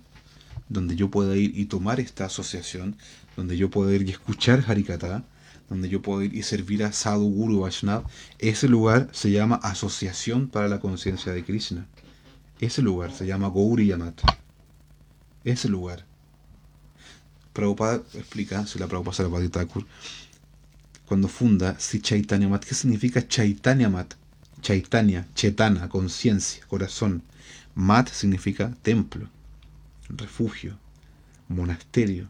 donde yo pueda ir y tomar esta asociación, donde yo pueda ir y escuchar Harikata, donde yo puedo ir y servir a Sadhu Guru Vaishnav, ese lugar se llama Asociación para la Conciencia de Krishna. Ese lugar se llama Gauri Yamat. Ese lugar. Prabhupada explica, si la Prabhupada Sarabhati Thakur, cuando funda si Chaitanya Mat, ¿qué significa Chaitanya Mat? Chaitanya, Chetana, conciencia, corazón. Mat significa templo, refugio, monasterio.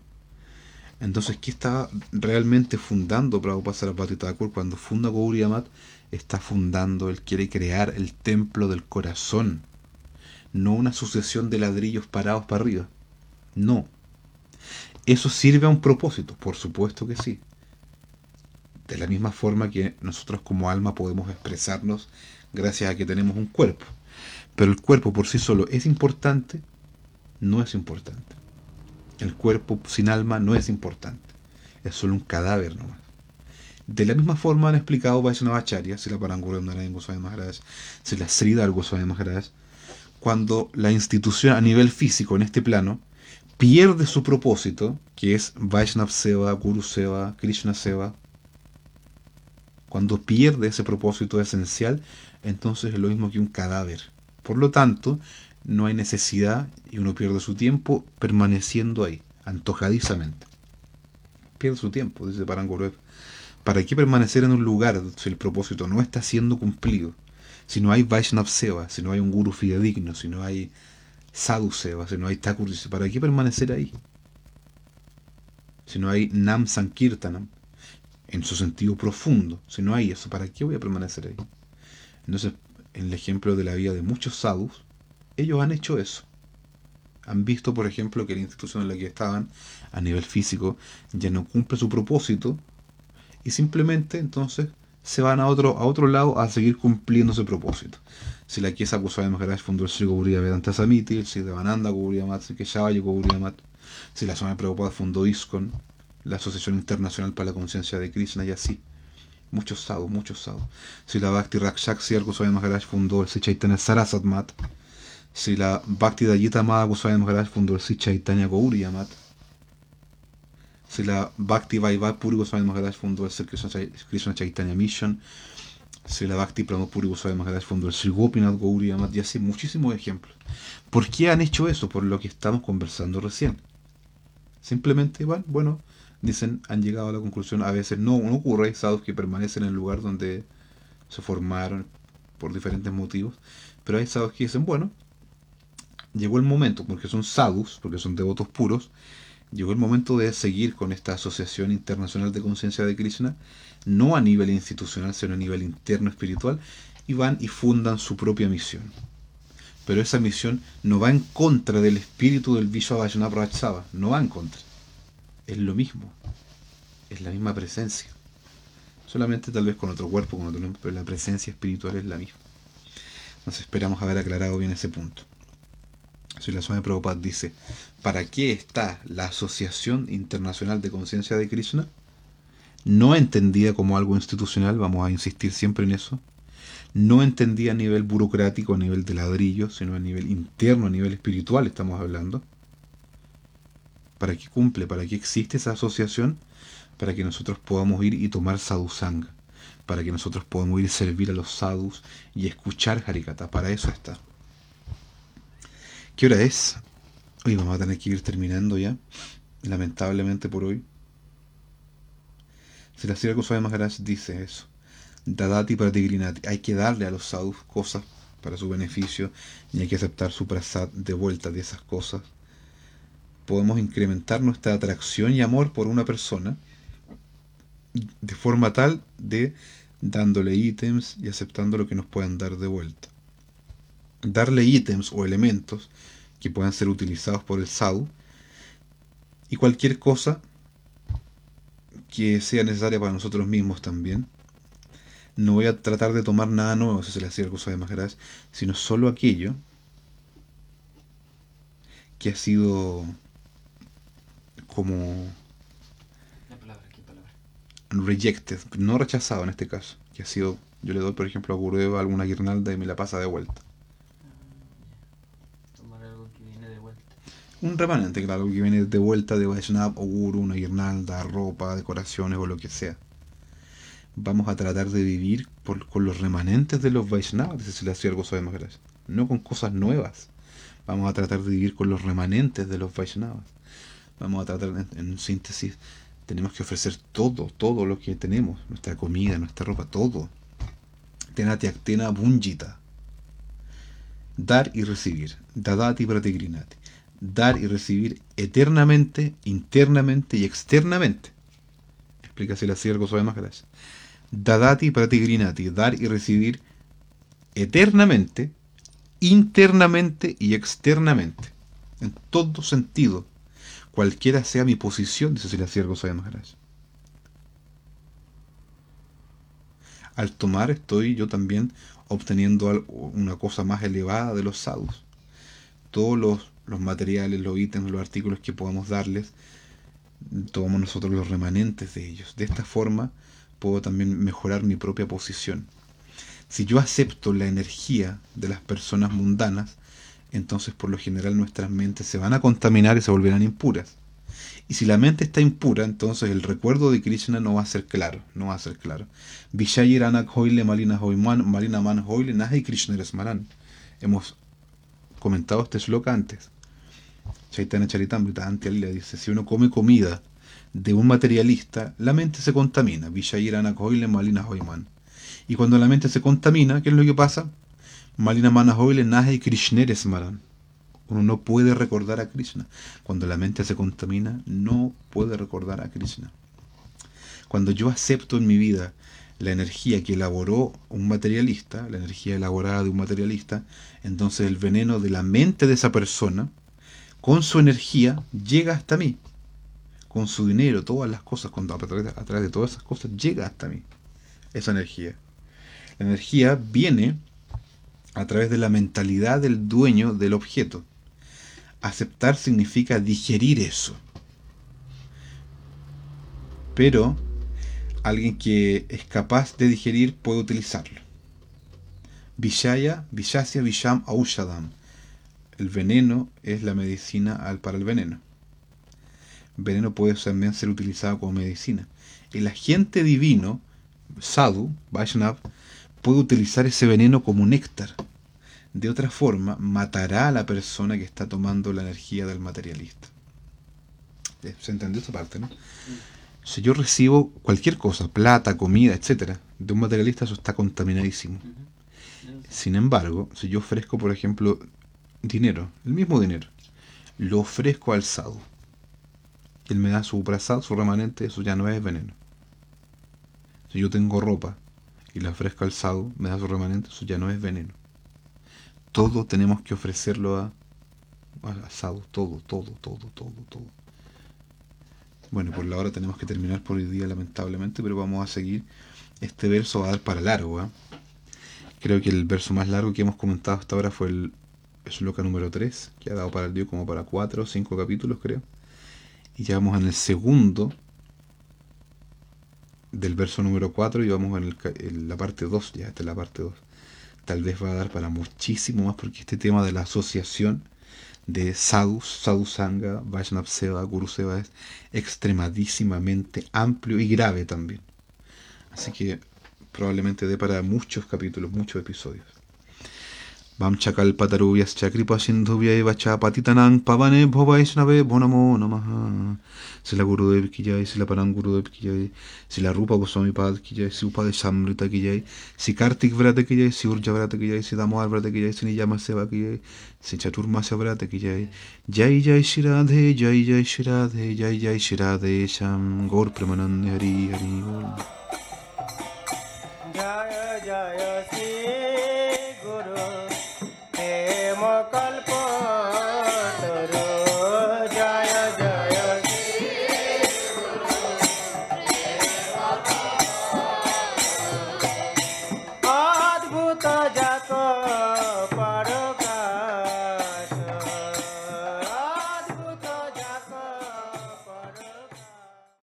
Entonces, ¿qué está realmente fundando Prabhupada Sarabhati Thakur cuando funda Gauri Mat? Está fundando, él quiere crear el templo del corazón no una sucesión de ladrillos parados para arriba. No. ¿Eso sirve a un propósito? Por supuesto que sí. De la misma forma que nosotros como alma podemos expresarnos gracias a que tenemos un cuerpo. Pero el cuerpo por sí solo es importante, no es importante. El cuerpo sin alma no es importante. Es solo un cadáver nomás. De la misma forma han explicado Vaishnavacharya, si la Parangura Narayan Goswami Maharaj, si la Sridhar Goswami Maharaj, cuando la institución a nivel físico en este plano pierde su propósito, que es Vaishnav Seva, Guru Seva, Krishna Seva, cuando pierde ese propósito esencial, entonces es lo mismo que un cadáver. Por lo tanto, no hay necesidad y uno pierde su tiempo permaneciendo ahí, antojadizamente. Pierde su tiempo, dice Paranguruev. ¿Para qué permanecer en un lugar si el propósito no está siendo cumplido? Si no hay Vaishnav Seva, si no hay un guru fidedigno, si no hay Sadhu Seva, si no hay Thakur, ¿para qué permanecer ahí? Si no hay Nam Sankirtanam, en su sentido profundo, si no hay eso, ¿para qué voy a permanecer ahí? Entonces, en el ejemplo de la vida de muchos sadhus, ellos han hecho eso. Han visto, por ejemplo, que la institución en la que estaban, a nivel físico, ya no cumple su propósito, y simplemente entonces se van a otro, a otro lado a seguir cumpliendo ese propósito. Si la Kiesa Goswami Maharaj fundó el Sri Gauriya Vedanta Samiti, el Sri Devananda Gauriya Mat, el Keshavaya Gauriya Mat, si la Swami Prabhupada fundó ISKCON, la Asociación Internacional para la Conciencia de Krishna, y así. Muchos sadhus, muchos sadhus. Si la Bhakti Rakshak Goswami Maharaj fundó el Sri Chaitanya Sarasat Mat, si la Bhakti Dayita Amada Goswami fundó el Sri Chaitanya Mat, si la Bhakti Vaivai Puri Goswami Maharaj fundó el Krishna Chaitanya Mission, Srila Bhakti Pramapuri Goswami Maharaj fundó el Sri Gopinath Gauri y hace muchísimos ejemplos. ¿Por qué han hecho eso? Por lo que estamos conversando recién. Simplemente van, bueno, dicen, han llegado a la conclusión, a veces no, no ocurre, hay sadhus que permanecen en el lugar donde se formaron por diferentes motivos, pero hay sadhus que dicen, bueno, llegó el momento, porque son sadhus, porque son devotos puros, llegó el momento de seguir con esta Asociación Internacional de Conciencia de Krishna, no a nivel institucional, sino a nivel interno espiritual, y van y fundan su propia misión. Pero esa misión no va en contra del espíritu del Vishwa Vaishnava Rajsava, no va en contra. Es lo mismo, es la misma presencia. Solamente tal vez con otro cuerpo, con otro nombre, pero la presencia espiritual es la misma. Nos esperamos haber aclarado bien ese punto. La Swami Prabhupada dice, ¿para qué está la Asociación Internacional de Conciencia de Krishna? No entendida como algo institucional, vamos a insistir siempre en eso. No entendida a nivel burocrático, a nivel de ladrillo, sino a nivel interno, a nivel espiritual estamos hablando. ¿Para qué cumple? ¿Para qué existe esa asociación? Para que nosotros podamos ir y tomar sadhusanga. Para que nosotros podamos ir y servir a los sadhus y escuchar Harikata. Para eso está. ¿Qué hora es? Hoy vamos a tener que ir terminando ya. Lamentablemente por hoy. Si la Sira Goswami Maharaj dice eso. Dadati pratigrinati. Hay que darle a los sadhus cosas para su beneficio y hay que aceptar su prasad de vuelta de esas cosas. Podemos incrementar nuestra atracción y amor por una persona de forma tal de dándole ítems y aceptando lo que nos puedan dar de vuelta. Darle ítems o elementos que puedan ser utilizados por el sadhu y cualquier cosa que sea necesaria para nosotros mismos también. No voy a tratar de tomar nada nuevo, si se le hacía el de Maharaj, sino solo aquello que ha sido como La palabra, ¿qué palabra? rejected, no rechazado en este caso, que ha sido, yo le doy por ejemplo a Gurudeva alguna guirnalda y me la pasa de vuelta. Tomar algo que viene de vuelta. Un remanente, claro, que viene de vuelta de Vaishnava o Guru, una guirnalda, ropa, decoraciones o lo que sea. Vamos a tratar de vivir con los remanentes de los Vaishnavas, dice Silasya Goswami Maharaj, no con cosas nuevas. Vamos a tratar de vivir con los remanentes de los Vaishnavas. Vamos a tratar, en, en síntesis, tenemos que ofrecer todo, todo lo que tenemos, nuestra comida, nuestra ropa, todo. Tenati actena bunjita. Dar y recibir. Dadati pratigrinati. Dar y recibir eternamente, internamente y externamente. Explica así la Sierra Goswami Maharaj. Dadati pratigrinati. Dar y recibir eternamente, internamente y externamente. En todo sentido. Cualquiera sea mi posición, dice la Sierra Goswami Maharaj. Al tomar estoy yo también obteniendo una cosa más elevada de los sadhus. Todos los, los materiales, los ítems, los artículos que podamos darles, tomamos nosotros los remanentes de ellos. De esta forma puedo también mejorar mi propia posición. Si yo acepto la energía de las personas mundanas, entonces por lo general nuestras mentes se van a contaminar y se volverán impuras. Y si la mente está impura, entonces el recuerdo de Krishna no va a ser claro, no va a ser claro. Hoile malina hoiman, malina man nahi Krishna. Hemos comentado este sloka antes. Chaitanya Charitamrita, le dice, si uno come comida de un materialista, la mente se contamina. Vishayiranak hoile malina hoiman. Y cuando la mente se contamina, ¿qué es lo que pasa? Malina mana hoile nahi Krishna resmaran. Uno no puede recordar a Krishna. Cuando la mente se contamina, no puede recordar a Krishna. Cuando yo acepto en mi vida la energía que elaboró un materialista, la energía elaborada de un materialista, entonces el veneno de la mente de esa persona, con su energía, llega hasta mí. Con su dinero, todas las cosas, cuando a través, de todas esas cosas, llega hasta mí. Esa energía. La energía viene a través de la mentalidad del dueño del objeto. Aceptar significa digerir eso. Pero alguien que es capaz de digerir puede utilizarlo. Vishaya, Vishasya, Visham, Aushadam. El veneno es la medicina al- para el veneno. Veneno puede también ser utilizado como medicina. El agente divino, Sadhu, Vaishnav, puede utilizar ese veneno como néctar. De otra forma, matará a la persona que está tomando la energía del materialista. Eh, ¿Se entendió esta parte, no? Si yo recibo cualquier cosa, plata, comida, etcétera, de un materialista, eso está contaminadísimo. Sin embargo, si yo ofrezco, por ejemplo, dinero, el mismo dinero, lo ofrezco al él me da su prasad, su remanente, eso ya no es veneno. Si yo tengo ropa y la ofrezco al sadhu, me da su remanente, eso ya no es veneno. Todo tenemos que ofrecerlo a, a todo, todo, todo, todo, todo. Bueno, por la hora tenemos que terminar por hoy día, lamentablemente, pero vamos a seguir. Este verso va a dar para largo. ¿ah? Creo que el verso más largo que hemos comentado hasta ahora fue el Shloka número 3, que ha dado para el día como para 4 o 5 capítulos, creo. Y ya vamos en el segundo del verso número 4 y vamos en, el, la parte 2, ya esta es la parte 2. Tal vez va a dar para muchísimo más porque este tema de la asociación de sadhus, sadhu sangha, Guru seva es extremadísimamente amplio y grave también. Así que probablemente dé para muchos capítulos, muchos episodios. वांछकल्पतरु यश्च कृपसिन्धुव्यैव च पतितनां पवने भो वैष्णवे भो नमो। नमः शिला गुरुदेव की जय, शिला परम गुरुदेव की जय, शिला रूपा गोस्वामी पाद की जय श्री उपाधि सामृता की जय, श्री कार्तिक व्रत की जय, श्री ऊर्जा व्रत की जय, श्री दामोहर व्रत की जय, श्री निज़ाम सेवा की जय, श्री चतुर्मास व्रत की जय। जय जय श्री राधे, जय जय श्री राधे, जय जय श्री राधे श्याम। गौर प्रमानंद हरि हरि जय जय श्री